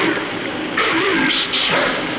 Release sound.